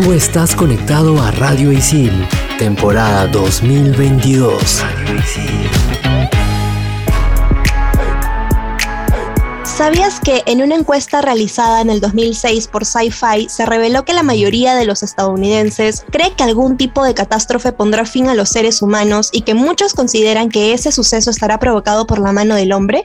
Tú estás conectado a Radio Isil, temporada 2022. ¿Sabías que en una encuesta realizada en el 2006 por Sci-Fi se reveló que la mayoría de los estadounidenses cree que algún tipo de catástrofe pondrá fin a los seres humanos y que muchos consideran que ese suceso estará provocado por la mano del hombre?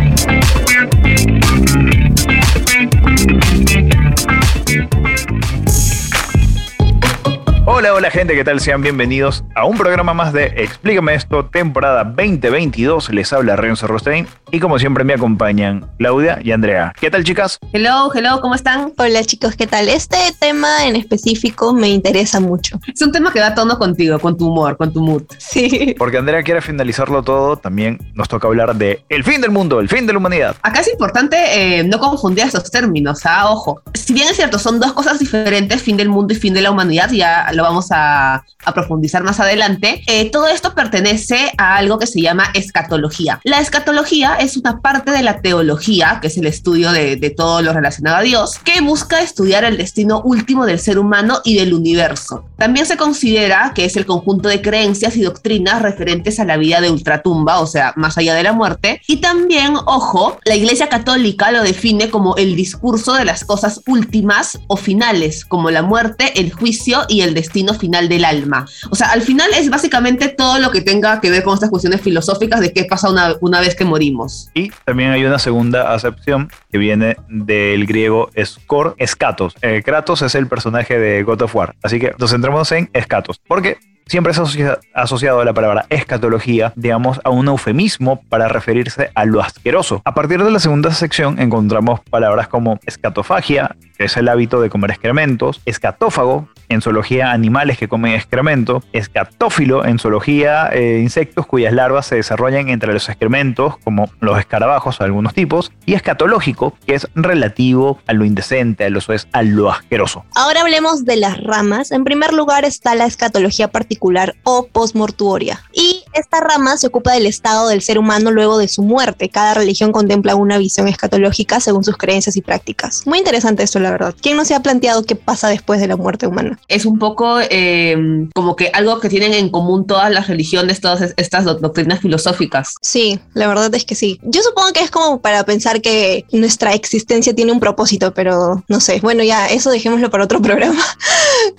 Hola, hola gente, ¿qué tal? Sean bienvenidos a un programa más de Explícame esto, temporada 2022. Les habla Renzo Rostein y como siempre me acompañan Claudia y Andrea. ¿Qué tal chicas? Hello, hello, ¿cómo están? Hola chicos, ¿qué tal? Este tema en específico me interesa mucho. Es un tema que da tono contigo, con tu humor, con tu mood. Sí. Porque Andrea quiere finalizarlo todo, también nos toca hablar de el fin del mundo, el fin de la humanidad. Acá es importante eh, no confundir estos términos, ¿ah? Ojo. Si bien es cierto, son dos cosas diferentes, fin del mundo y fin de la humanidad, ya lo vamos a, a profundizar más adelante, eh, todo esto pertenece a algo que se llama escatología. La escatología es una parte de la teología, que es el estudio de, de todo lo relacionado a Dios, que busca estudiar el destino último del ser humano y del universo. También se considera que es el conjunto de creencias y doctrinas referentes a la vida de ultratumba, o sea, más allá de la muerte. Y también, ojo, la Iglesia Católica lo define como el discurso de las cosas últimas o finales, como la muerte, el juicio y el destino final del alma. O sea, al final es básicamente todo lo que tenga que ver con estas cuestiones filosóficas de qué pasa una, una vez que morimos. Y también hay una segunda acepción que viene del griego skor, escatos. Eh, Kratos es el personaje de God of War, así que nos centramos en escatos, porque siempre se ha asociado la palabra escatología, digamos, a un eufemismo para referirse a lo asqueroso. A partir de la segunda sección encontramos palabras como escatofagia, que es el hábito de comer excrementos, escatófago, en zoología animales que comen excremento, escatófilo, en zoología eh, insectos cuyas larvas se desarrollan entre los excrementos, como los escarabajos, algunos tipos, y escatológico, que es relativo a lo indecente, a lo, es, a lo asqueroso. Ahora hablemos de las ramas. En primer lugar está la escatología particular o postmortuoria. Y esta rama se ocupa del estado del ser humano luego de su muerte. Cada religión contempla una visión escatológica según sus creencias y prácticas. Muy interesante esto, la verdad. ¿Quién no se ha planteado qué pasa después de la muerte humana? Es un poco eh, como que algo que tienen en común todas las religiones, todas es- estas doc- doctrinas filosóficas. Sí, la verdad es que sí. Yo supongo que es como para pensar que nuestra existencia tiene un propósito, pero no sé. Bueno, ya eso dejémoslo para otro programa.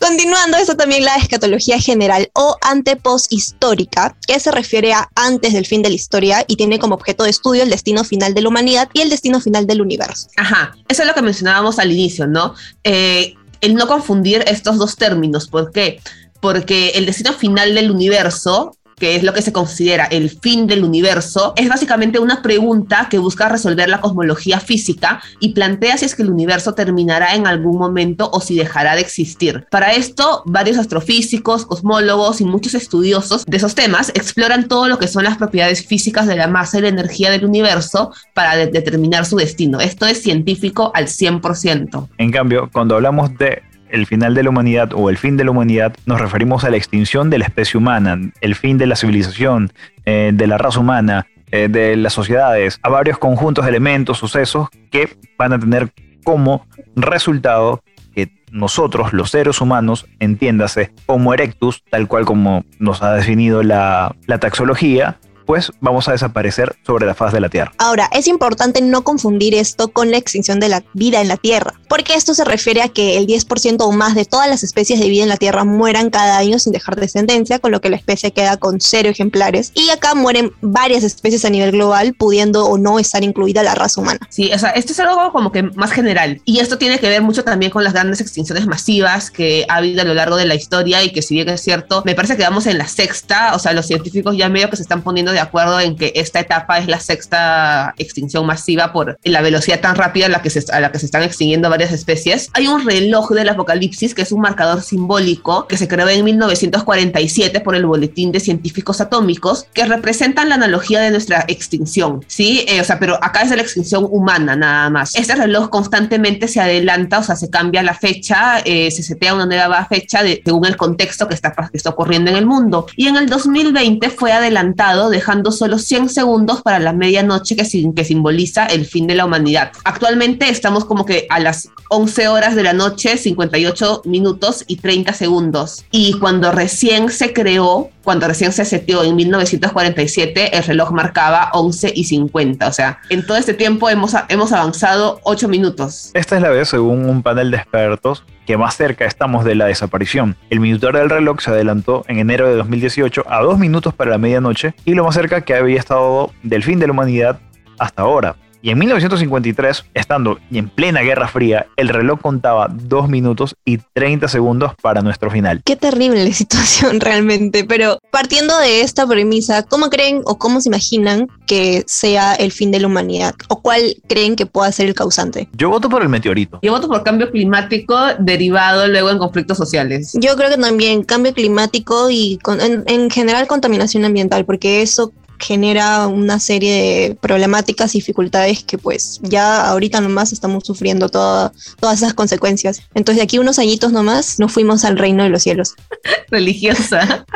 Continuando, eso también la escatología general o anteposhistórica, que se refiere a antes del fin de la historia y tiene como objeto de estudio el destino final de la humanidad y el destino final del universo. Ajá, eso es lo que mencionábamos al inicio, ¿no? Eh, el no confundir estos dos términos. ¿Por qué? Porque el destino final del universo, que es lo que se considera el fin del universo, es básicamente una pregunta que busca resolver la cosmología física y plantea si es que el universo terminará en algún momento o si dejará de existir. Para esto, varios astrofísicos, cosmólogos y muchos estudiosos de esos temas exploran todo lo que son las propiedades físicas de la masa y la energía del universo para de- determinar su destino. Esto es científico al 100%. En cambio, cuando hablamos de el final de la humanidad o el fin de la humanidad, nos referimos a la extinción de la especie humana, el fin de la civilización, eh, de la raza humana, eh, de las sociedades, a varios conjuntos de elementos, sucesos que van a tener como resultado que nosotros, los seres humanos, entiéndase Homo erectus, tal cual como nos ha definido la, la taxología, pues vamos a desaparecer sobre la faz de la Tierra. Ahora, es importante no confundir esto con la extinción de la vida en la Tierra, porque esto se refiere a que el 10% o más de todas las especies de vida en la Tierra mueran cada año sin dejar descendencia, con lo que la especie queda con cero ejemplares. Y acá mueren varias especies a nivel global, pudiendo o no estar incluida la raza humana. Sí, o sea, esto es algo como que más general. Y esto tiene que ver mucho también con las grandes extinciones masivas que ha habido a lo largo de la historia y que si bien es cierto, me parece que vamos en la sexta, o sea, los científicos ya medio que se están poniendo de acuerdo en que esta etapa es la sexta extinción masiva por la velocidad tan rápida a la que se, a la que se están extinguiendo varias especies. Hay un reloj del apocalipsis que es un marcador simbólico que se creó en 1947 por el Boletín de Científicos Atómicos que representan la analogía de nuestra extinción, ¿sí? Eh, o sea, pero acá es de la extinción humana nada más. Este reloj constantemente se adelanta, o sea, se cambia la fecha, eh, se setea una nueva fecha de, según el contexto que está, que está ocurriendo en el mundo. Y en el 2020 fue adelantado, dejando solo 100 segundos para la medianoche que, que simboliza el fin de la humanidad. Actualmente estamos como que a las 11 horas de la noche, 58 minutos y 30 segundos. Y cuando recién se creó, cuando recién se seteó en 1947, el reloj marcaba 11 y 50. O sea, en todo este tiempo hemos, hemos avanzado 8 minutos. Esta es la vez, según un panel de expertos, que más cerca estamos de la desaparición. El minuto del reloj se adelantó en enero de 2018 a 2 minutos para la medianoche y lo más cerca que había estado del fin de la humanidad hasta ahora. Y en 1953, estando en plena Guerra Fría, el reloj contaba 2 minutos y 30 segundos para nuestro final. Qué terrible situación realmente, pero partiendo de esta premisa, ¿cómo creen o cómo se imaginan que sea el fin de la humanidad? ¿O cuál creen que pueda ser el causante? Yo voto por el meteorito. Yo voto por cambio climático derivado luego en conflictos sociales. Yo creo que también cambio climático y en, en general contaminación ambiental, porque eso genera una serie de problemáticas y dificultades que pues ya ahorita nomás estamos sufriendo todas esas consecuencias. Entonces de aquí unos añitos nomás nos fuimos al reino de los cielos. Religiosa.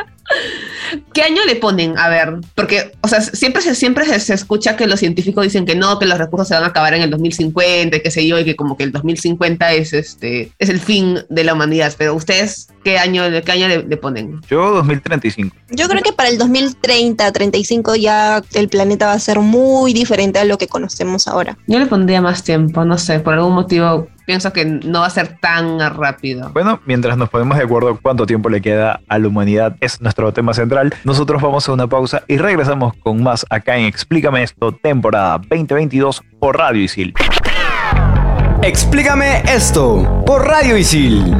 ¿Qué año le ponen? A ver, porque, o sea, siempre se, siempre se, escucha que los científicos dicen que no, que los recursos se van a acabar en el 2050, qué sé yo, y que como que el 2050 es, este, es el fin de la humanidad. Pero ustedes, ¿qué año, qué año le, le ponen? Yo 2035. Yo creo que para el 2030, 35 ya el planeta va a ser muy diferente a lo que conocemos ahora. Yo le pondría más tiempo, no sé, por algún motivo pienso que no va a ser tan rápido. Bueno, mientras nos ponemos de acuerdo cuánto tiempo le queda a la humanidad, es nuestro tema central. Nosotros vamos a una pausa y regresamos con más acá en Explícame esto, temporada 2022 por Radio Isil. Explícame esto por Radio Isil.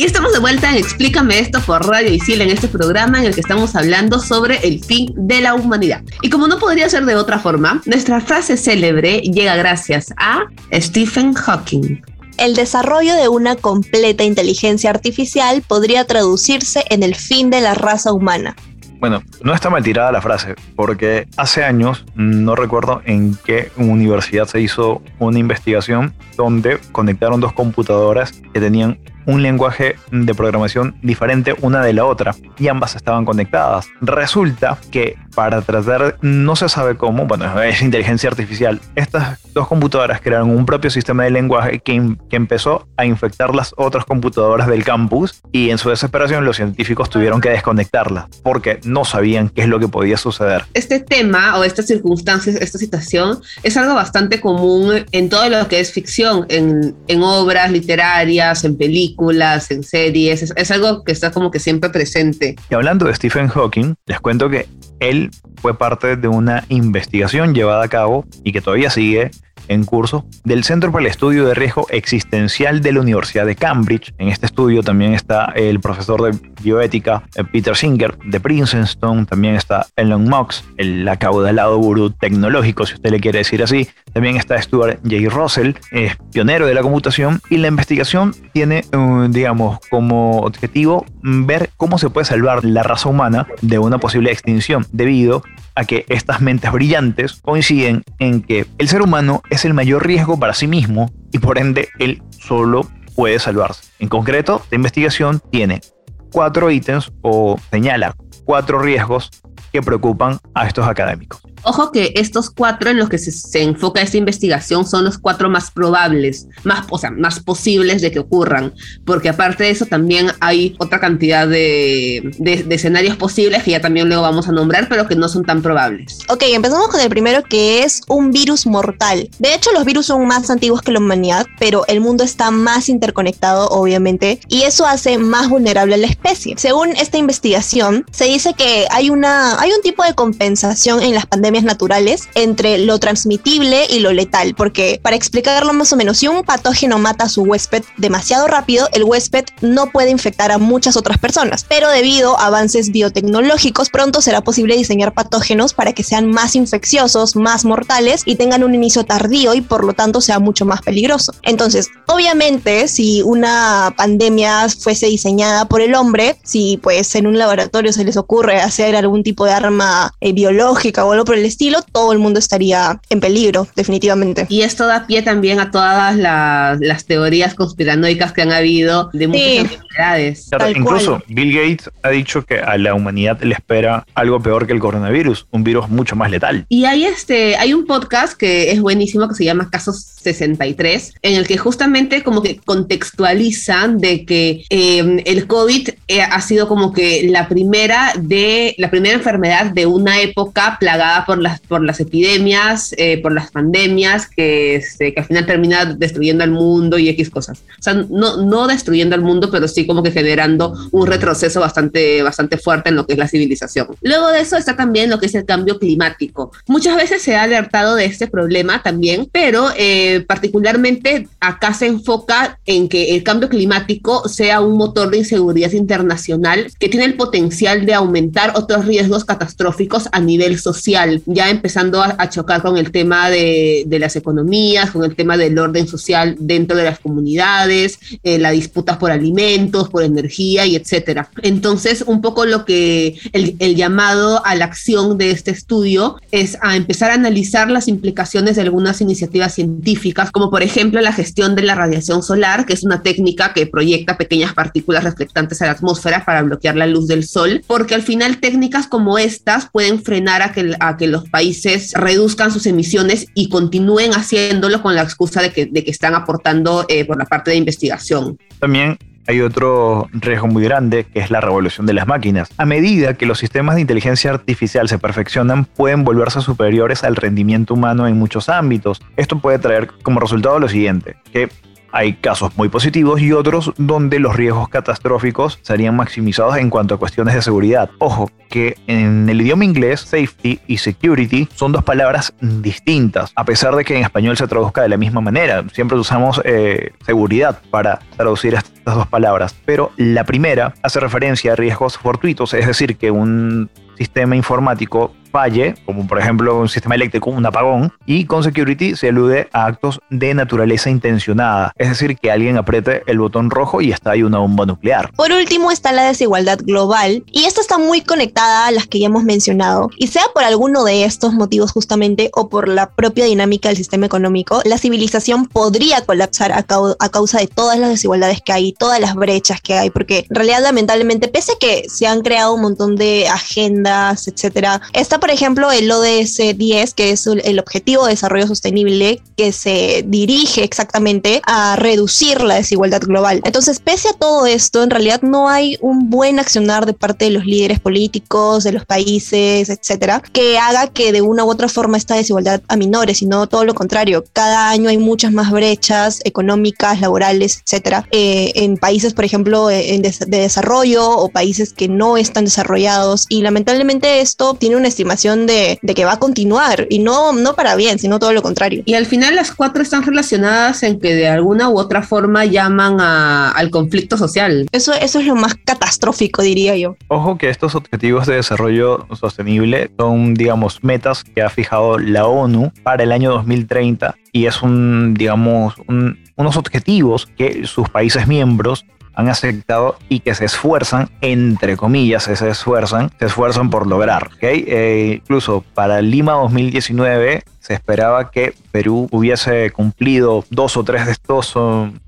Y estamos de vuelta en Explícame esto por Radio Isil en este programa en el que estamos hablando sobre el fin de la humanidad. Y como no podría ser de otra forma, nuestra frase célebre llega gracias a Stephen Hawking. El desarrollo de una completa inteligencia artificial podría traducirse en el fin de la raza humana. Bueno, no está mal tirada la frase, porque hace años, no recuerdo en qué universidad se hizo una investigación donde conectaron dos computadoras que tenían un lenguaje de programación diferente una de la otra y ambas estaban conectadas. Resulta que para tratar, no se sabe cómo, bueno, es inteligencia artificial, estas dos computadoras crearon un propio sistema de lenguaje que, que empezó a infectar las otras computadoras del campus y en su desesperación los científicos tuvieron que desconectarlas porque no sabían qué es lo que podía suceder. Este tema o estas circunstancias, esta situación es algo bastante común en todo lo que es ficción, en, en obras literarias, en películas en series, es, algo que está como que siempre presente. Y hablando de Stephen Hawking, les cuento que él fue parte de una investigación llevada a cabo y que todavía sigue en curso del Centro para el Estudio de Riesgo Existencial de la Universidad de Cambridge. En este estudio también está el profesor de bioética eh, Peter Singer de Princeton, también está Elon Musk, el acaudalado gurú tecnológico, si usted le quiere decir así. También está Stuart J. Russell, es pionero de la computación y la investigación tiene, eh, digamos, como objetivo ver cómo se puede salvar la raza humana de una posible extinción debido a que estas mentes brillantes coinciden en que el ser humano es el mayor riesgo para sí mismo y por ende él solo puede salvarse. En concreto, la investigación tiene cuatro ítems o señala cuatro riesgos que preocupan a estos académicos. Ojo que estos cuatro en los que se, enfoca esta investigación son los cuatro más probables, más, o sea, más posibles de que ocurran, porque aparte de eso también hay otra cantidad de, de, escenarios posibles que ya también luego vamos a nombrar, pero que no son tan probables. Ok, empezamos con el primero que es un virus mortal. De hecho, los virus son más antiguos que la humanidad, pero el mundo está más interconectado, obviamente, y eso hace más vulnerable a la especie. Según esta investigación, se dice que hay, una, hay un tipo de compensación en las pandemias naturales entre lo transmitible y lo letal, porque para explicarlo más o menos, si un patógeno mata a su huésped demasiado rápido, el huésped no puede infectar a muchas otras personas, pero debido a avances biotecnológicos, pronto será posible diseñar patógenos para que sean más infecciosos, más mortales y tengan un inicio tardío y por lo tanto sea mucho más peligroso. Entonces, obviamente, si una pandemia fuese diseñada por el hombre, si pues en un laboratorio se les ocurre hacer algún tipo de arma eh, biológica o algo por el estilo, todo el mundo estaría en peligro, definitivamente. Y esto da pie también a todas las, las teorías conspiranoicas que han habido de muchas Sí. enfermedades. Claro, incluso cual. Bill Gates ha dicho que a la humanidad le espera algo peor que el coronavirus, un virus mucho más letal. Y hay este, hay un podcast que es buenísimo que se llama Casos 63, en el que justamente como que contextualizan de que eh, el COVID eh, ha sido como que la primera de la primera enfermedad de una época plagada por las por las epidemias, eh, por las pandemias que, este, que al final termina destruyendo al mundo y X cosas. O sea, no, no destruyendo al mundo, pero sí como que generando un retroceso bastante, bastante fuerte en lo que es la civilización. Luego de eso está también lo que es el cambio climático. Muchas veces se ha alertado de este problema también, pero eh, particularmente acá se enfoca en que el cambio climático sea un motor de inseguridad internacional que tiene el potencial de aumentar otros riesgos catastróficos a nivel social, ya empezando a, a chocar con el tema de, de, las economías, con el tema del orden social dentro de las comunidades, eh, las disputas por alimentos, por energía y etcétera. Entonces, un poco lo que el, el llamado a la acción de este estudio es a empezar a analizar las implicaciones de algunas iniciativas científicas, como por ejemplo la gestión de la radiación solar, que es una técnica que proyecta pequeñas partículas reflectantes a la atmósfera para bloquear la luz del sol, porque al final técnicas como estas pueden frenar a que, a que los países reduzcan sus emisiones y continúen haciéndolo con la excusa de que, de que están aportando eh, por la parte de investigación. También hay otro riesgo muy grande que es la revolución de las máquinas. A medida que los sistemas de inteligencia artificial se perfeccionan, pueden volverse superiores al rendimiento humano en muchos ámbitos. Esto puede traer como resultado lo siguiente, que hay casos muy positivos y otros donde los riesgos catastróficos serían maximizados en cuanto a cuestiones de seguridad. Ojo, que en el idioma inglés, safety y security son dos palabras distintas, a pesar de que en español se traduzca de la misma manera. Siempre usamos eh, seguridad para traducir estas dos palabras, pero la primera hace referencia a riesgos fortuitos, es decir, que un sistema informático falle, como por ejemplo un sistema eléctrico, un apagón, y con security se alude a actos de naturaleza intencionada, es decir, que alguien apriete el botón rojo y está ahí una bomba nuclear. Por último está la desigualdad global, y esta está muy conectada a las que ya hemos mencionado, y sea por alguno de estos motivos justamente o por la propia dinámica del sistema económico, la civilización podría colapsar a, a causa de todas las desigualdades que hay, todas las brechas que hay, porque en realidad lamentablemente, pese a que se han creado un montón de agendas, etcétera, esta por ejemplo, el ODS 10, que es el Objetivo de Desarrollo Sostenible, que se dirige exactamente a reducir la desigualdad global. Entonces, pese a todo esto, en realidad no hay un buen accionar de parte de los líderes políticos, de los países, etcétera, que haga que de una u otra forma esta desigualdad aminore, sino todo lo contrario. Cada año hay muchas más brechas económicas, laborales, etcétera, eh, en países, por ejemplo, en de, de desarrollo o países que no están desarrollados. Y lamentablemente esto tiene una estimación de, de, que va a continuar y no, no para bien, sino todo lo contrario. Y al final las cuatro están relacionadas en que de alguna u otra forma llaman a, al conflicto social. Eso, eso es lo más catastrófico, diría yo. Ojo que estos objetivos de desarrollo sostenible son, digamos, metas que ha fijado la ONU para el año 2030 y es un, digamos, un, unos objetivos que sus países miembros han aceptado y que se esfuerzan, entre comillas, se esfuerzan, se esfuerzan por lograr. ¿okay? Eh, incluso para Lima 2019 se esperaba que Perú hubiese cumplido dos o tres de estos,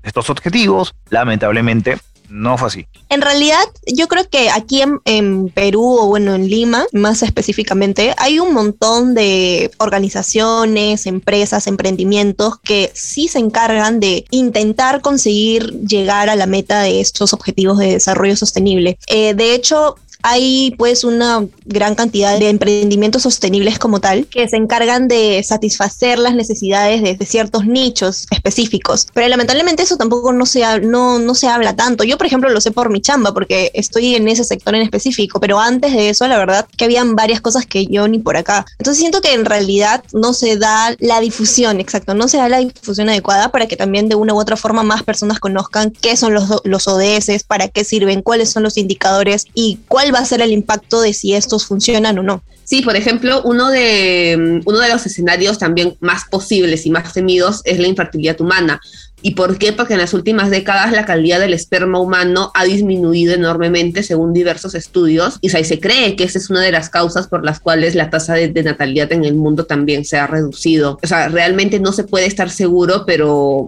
estos objetivos. Lamentablemente no fue así. En realidad, yo creo que aquí en, Perú o bueno, en Lima, más específicamente, hay un montón de organizaciones, empresas, emprendimientos que sí se encargan de intentar conseguir llegar a la meta de estos objetivos de desarrollo sostenible. Eh, de hecho, hay pues una gran cantidad de emprendimientos sostenibles como tal que se encargan de satisfacer las necesidades de, de ciertos nichos específicos. Pero lamentablemente eso tampoco no se, ha- no, no se habla tanto. Yo, por ejemplo, lo sé por mi chamba porque estoy en ese sector en específico, pero antes de eso, la verdad que habían varias cosas que yo ni por acá. Entonces siento que en realidad no se da la difusión, exacto, no se da la difusión adecuada para que también de una u otra forma más personas conozcan qué son los, los ODS, para qué sirven, cuáles son los indicadores y cuál va a ser el impacto de si estos funcionan o no. Sí, por ejemplo, uno de, uno de los escenarios también más posibles y más temidos es la infertilidad humana. ¿Y por qué? Porque en las últimas décadas la calidad del esperma humano ha disminuido enormemente según diversos estudios y o sea, se cree que esa es una de las causas por las cuales la tasa de, de, natalidad en el mundo también se ha reducido. O sea, realmente no se puede estar seguro, pero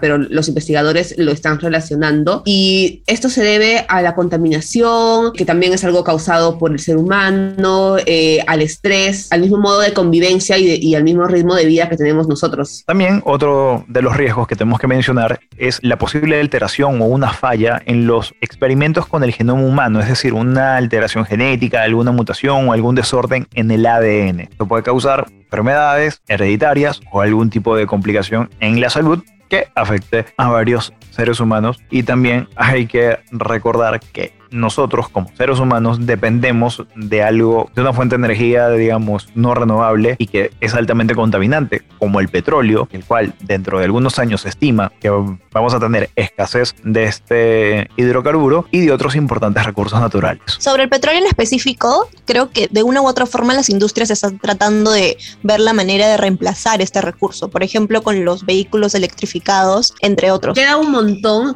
pero los investigadores lo están relacionando y esto se debe a la contaminación, que también es algo causado por el ser humano, eh, al estrés, al mismo modo de convivencia y, y, al mismo ritmo de vida que tenemos nosotros. También otro de los riesgos que tenemos que mencionar es la posible alteración o una falla en los experimentos con el genoma humano, es decir, una alteración genética, alguna mutación o algún desorden en el ADN. Esto puede causar enfermedades hereditarias o algún tipo de complicación en la salud que afecte a varios seres humanos y también hay que recordar que nosotros como seres humanos dependemos de algo, de una fuente de energía, digamos, no renovable y que es altamente contaminante, como el petróleo, el cual dentro de algunos años se estima que vamos a tener escasez de este hidrocarburo y de otros importantes recursos naturales. Sobre el petróleo en específico, creo que de una u otra forma las industrias están tratando de ver la manera de reemplazar este recurso, por ejemplo, con los vehículos electrificados, entre otros. Queda un montón,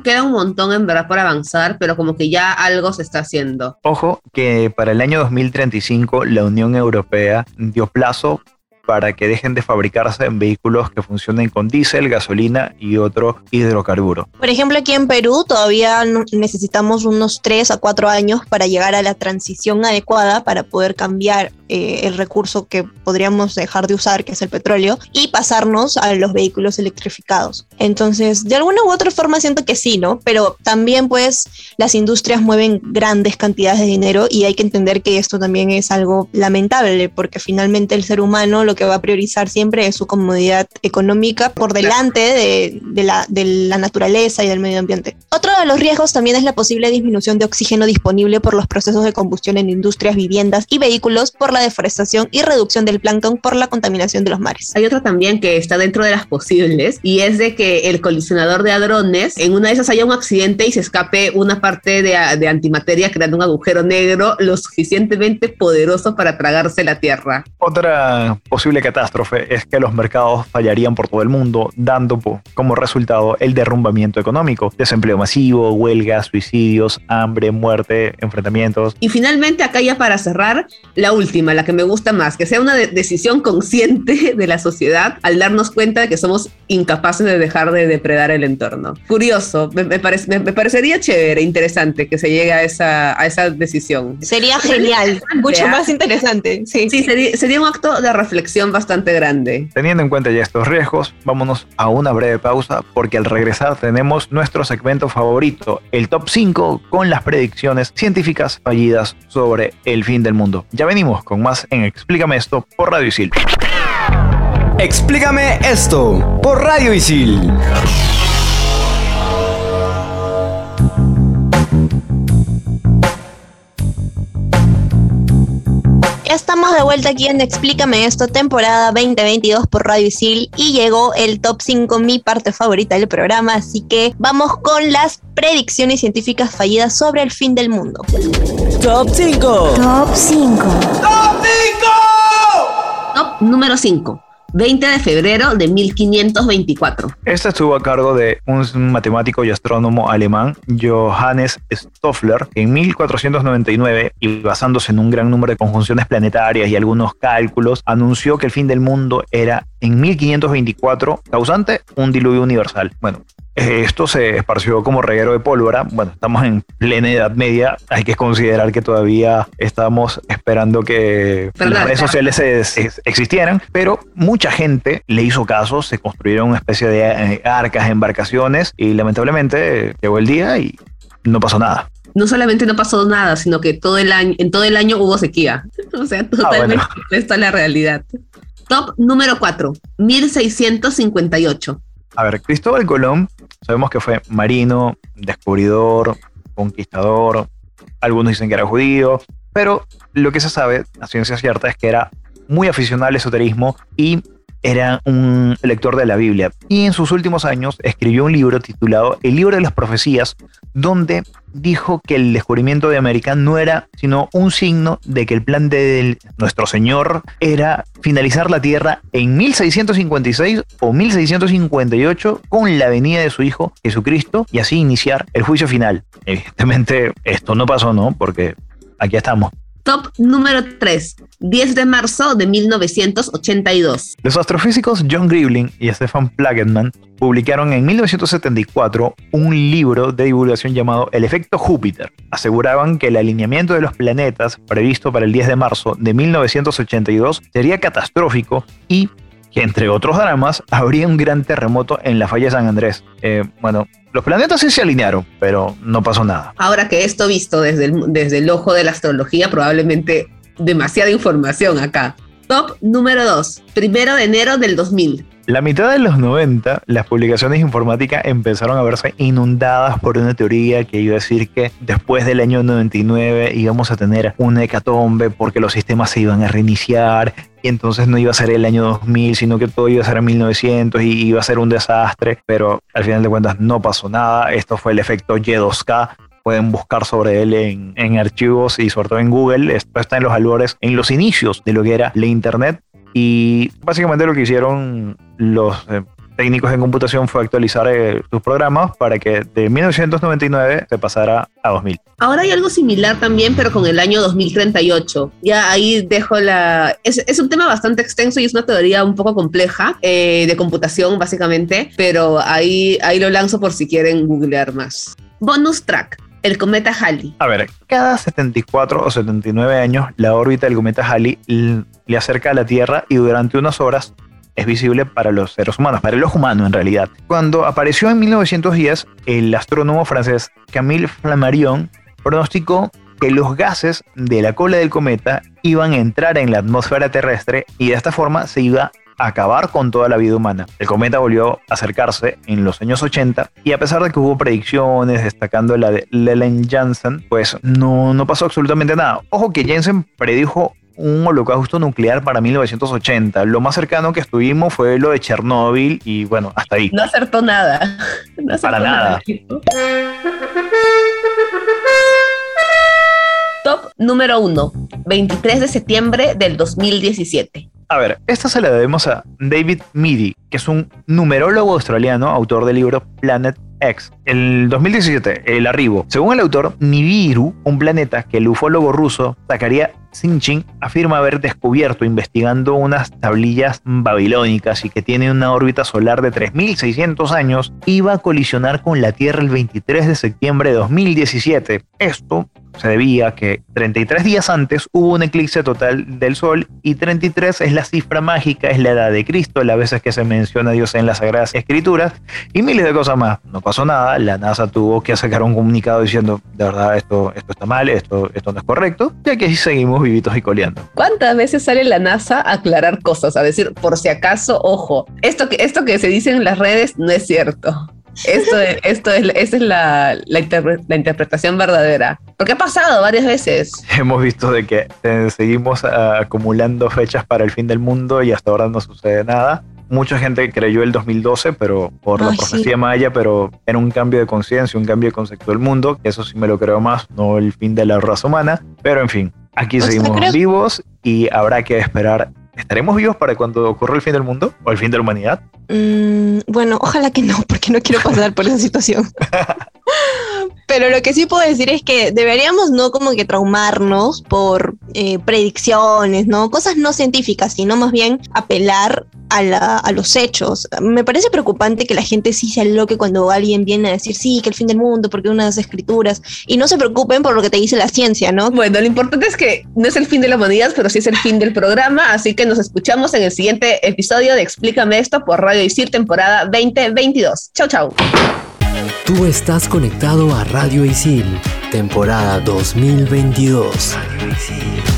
queda un montón en verdad por avanzar, pero como que ya algo se está haciendo. Ojo que para el año 2035 la Unión Europea dio plazo para que dejen de fabricarse en vehículos que funcionen con diésel, gasolina y otro hidrocarburo. Por ejemplo, aquí en Perú todavía necesitamos unos 3 a 4 años para llegar a la transición adecuada para poder cambiar eh, el recurso que podríamos dejar de usar, que es el petróleo, y pasarnos a los vehículos electrificados. Entonces, de alguna u otra forma siento que sí, ¿no? Pero también pues las industrias mueven grandes cantidades de dinero y hay que entender que esto también es algo lamentable porque finalmente el ser humano lo que va a priorizar siempre es su comodidad económica por delante de, de, la, de la naturaleza y del medio ambiente. Otro de los riesgos también es la posible disminución de oxígeno disponible por los procesos de combustión en industrias, viviendas y vehículos por la deforestación y reducción del plancton por la contaminación de los mares. Hay otro también que está dentro de las posibles y es de que el colisionador de hadrones, en una de esas haya un accidente y se escape una parte de, de antimateria creando un agujero negro lo suficientemente poderoso para tragarse la Tierra. Otra posible catástrofe es que los mercados fallarían por todo el mundo, dando como resultado el derrumbamiento económico, desempleo masivo, huelgas, suicidios, hambre, muerte, enfrentamientos. Y finalmente, acá ya para cerrar, la última, la que me gusta más, que sea una de decisión consciente de la sociedad al darnos cuenta de que somos incapaces de dejar de depredar el entorno. Curioso, me, me, parece, me, me parecería chévere, interesante que se llegue a esa, a esa decisión. Sería genial, mucho más interesante. Sí, sí sería, sería un acto de reflexión bastante grande. Teniendo en cuenta ya estos riesgos, vámonos a una breve pausa porque al regresar tenemos nuestro segmento favorito, el top 5 con las predicciones científicas fallidas sobre el fin del mundo. Ya venimos con más en Explícame esto por Radio Isil. Explícame esto por Radio Isil. Vuelta aquí en Explícame esto, temporada 2022 por Radio Isil y llegó el top 5, mi parte favorita del programa, así que vamos con las predicciones científicas fallidas sobre el fin del mundo. Top 5. Top 5. Top 5. Top número 5. 20 de febrero de 1524. Esta estuvo a cargo de un matemático y astrónomo alemán, Johannes Stoffler, en 1499 y basándose en un gran número de conjunciones planetarias y algunos cálculos, anunció que el fin del mundo era en 1524, causante un diluvio universal. Bueno, esto se esparció como reguero de pólvora. Bueno, estamos en plena Edad Media. Hay que considerar que todavía estamos esperando que las redes sociales se- se- existieran, pero mucha gente le hizo caso, se construyeron una especie de eh, arcas, embarcaciones y lamentablemente eh, llegó el día y no pasó nada. no solamente no pasó nada, sino que todo el año, en todo el año hubo sequía. O sea, totalmente bueno. opuesto a la realidad. Top número 4, 1658. A ver, Cristóbal Colón, sabemos que fue marino, descubridor, conquistador, algunos dicen que era judío, pero lo que se sabe, a ciencia cierta, es que era muy aficionado al esoterismo y era un lector de la Biblia. Y en sus últimos años escribió un libro titulado El libro de las profecías, donde dijo que el descubrimiento de América no era sino un signo de que el plan de nuestro Señor era finalizar la Tierra en 1656 o 1658 con la venida de su Hijo Jesucristo y así iniciar el juicio final. Evidentemente esto no pasó, ¿no? Porque aquí estamos. Top número 3, 10 de marzo de 1982. Los astrofísicos John Gribling y Stefan Plagetman publicaron en 1974 un libro de divulgación llamado El efecto Júpiter. Aseguraban que el alineamiento de los planetas previsto para el 10 de marzo de 1982 sería catastrófico y que entre otros dramas habría un gran terremoto en la falla de San Andrés. Eh, bueno, los planetas sí se alinearon, pero no pasó nada. Ahora que esto visto desde el, desde el ojo de la astrología, probablemente demasiada información acá. Top número 2, primero de enero del 2000. La mitad de los 90, las publicaciones informáticas empezaron a verse inundadas por una teoría que iba a decir que después del año 99 íbamos a tener una hecatombe porque los sistemas se iban a reiniciar y entonces no iba a ser el año 2000, sino que todo iba a ser en 1900 y iba a ser un desastre, pero al final de cuentas no pasó nada. Esto fue el efecto Y2K, pueden buscar sobre él en, en, archivos y sobre todo en Google. Esto está en los albores, en los inicios de lo que era la Internet. Y básicamente lo que hicieron los eh, técnicos en computación fue actualizar eh, sus programas para que de 1999 se pasara a 2000. Ahora hay algo similar también, pero con el año 2038. Ya ahí dejo la... Es, es un tema bastante extenso y es una teoría un poco compleja eh, de computación, básicamente, pero ahí, ahí lo lanzo por si quieren googlear más. Bonus track. El cometa Halley. A ver, cada 74 o 79 años la órbita del cometa Halley le acerca a la Tierra y durante unas horas es visible para los seres humanos, para el ojo humano en realidad. Cuando apareció en 1910, el astrónomo francés Camille Flammarion pronosticó que los gases de la cola del cometa iban a entrar en la atmósfera terrestre y de esta forma se iba acabar con toda la vida humana. El cometa volvió a acercarse en los años 80 y a pesar de que hubo predicciones destacando la de Lellen Janssen, pues no, no pasó absolutamente nada. Ojo que Janssen predijo un holocausto nuclear para 1980. Lo más cercano que estuvimos fue lo de Chernóbil y bueno, hasta ahí. No acertó nada. No acertó para nada. Top número 1, 23 de septiembre del 2017. A ver, esta se la debemos a David Meady, que es un numerólogo australiano, autor del libro Planet X. El 2017, el arribo. Según el autor, Nibiru, un planeta que el ufólogo ruso Zakaria Sinchin afirma haber descubierto investigando unas tablillas babilónicas y que tiene una órbita solar de 3.600 años, iba a colisionar con la Tierra el 23 de septiembre de 2017. Esto se debía que 33 días antes hubo un eclipse total del Sol y 33 es la cifra mágica, es la edad de Cristo, las veces que se menciona a Dios en las Sagradas Escrituras y miles de cosas más. No pasó nada, la NASA tuvo que sacar un comunicado diciendo, de verdad, esto, esto está mal, esto, esto no es correcto, ya que seguimos vivitos y coleando. ¿Cuántas veces sale la NASA a aclarar cosas? A decir, por si acaso, ojo, esto que, esto que se dice en las redes no es cierto. Esto es, esto es, esa es la, la, interpre, la, interpretación verdadera. Porque ha pasado varias veces. Hemos visto de que eh, seguimos uh, acumulando fechas para el fin del mundo y hasta ahora no sucede nada. Mucha gente creyó el 2012, pero por Ay, la profecía sí. maya, pero era un cambio de conciencia, un cambio de concepto del mundo. Eso sí me lo creo más, no el fin de la raza humana. Pero en fin, aquí o seguimos sea, creo... vivos y habrá que esperar ¿Estaremos vivos para cuando ocurra el fin del mundo o el fin de la humanidad? Mm, bueno, ojalá que no, porque no quiero pasar por esa situación. Pero lo que sí puedo decir es que deberíamos no como que traumarnos por eh, predicciones, ¿no? Cosas no científicas, sino más bien apelar a, la, a, los hechos. Me parece preocupante que la gente sí se aloque cuando alguien viene a decir sí, que el fin del mundo, porque unas escrituras, y no se preocupen por lo que te dice la ciencia, ¿no? Bueno, lo importante es que no es el fin de la humanidad, pero sí es el fin del programa, así que nos escuchamos en el siguiente episodio de Explícame esto por Radio Isir, temporada 2022. Chau, chau. Tú estás conectado a Radio Isil, temporada 2022. Radio Isil.